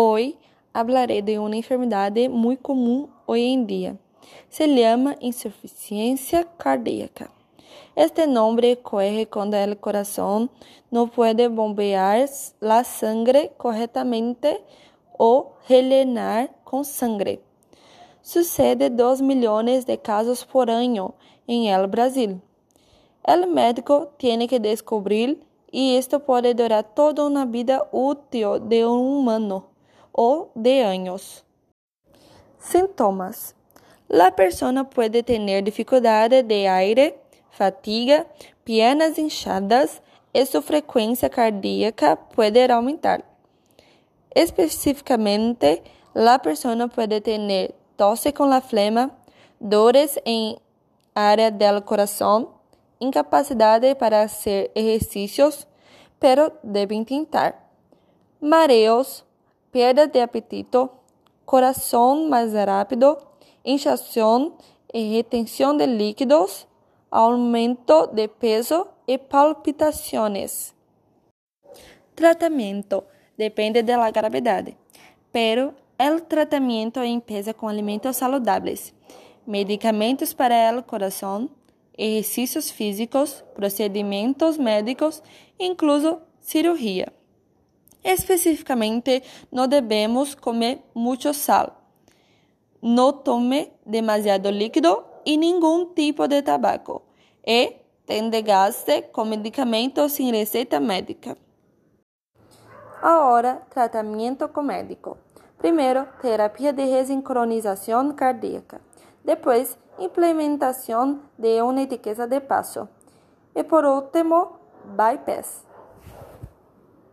Hoy hablaré de una enfermedad muy común hoy en día. Se llama insuficiencia cardíaca. Este nombre corre cuando el corazón no puede bombear la sangre correctamente o rellenar con sangre. Sucede 2 millones de casos por año en el Brasil. El médico tiene que descubrir y esto puede durar toda una vida útil de un humano o de años. Sintomas: La persona puede tener dificultad de aire, fatiga, piernas hinchadas e su frecuencia cardíaca puede aumentar. Específicamente, la persona puede tener tosse con la flema, dores en área del corazón, incapacidad para hacer ejercicios, pero deben tentar, mareos, perda de apetito, coração mais rápido, inchação e retenção de líquidos, aumento de peso e palpitações. Tratamento depende da gravidade, pero o tratamento empieza com alimentos saludáveis, medicamentos para o coração, exercícios físicos, procedimentos médicos, incluso cirurgia. Especificamente, não devemos comer muito sal. Não tome demasiado líquido e nenhum tipo de tabaco. E tem desgaste com medicamentos sem receita médica. Agora, tratamento com médico. Primeiro, terapia de resincronização cardíaca. Depois, implementação de uma etiqueta de passo. E por último, bypass.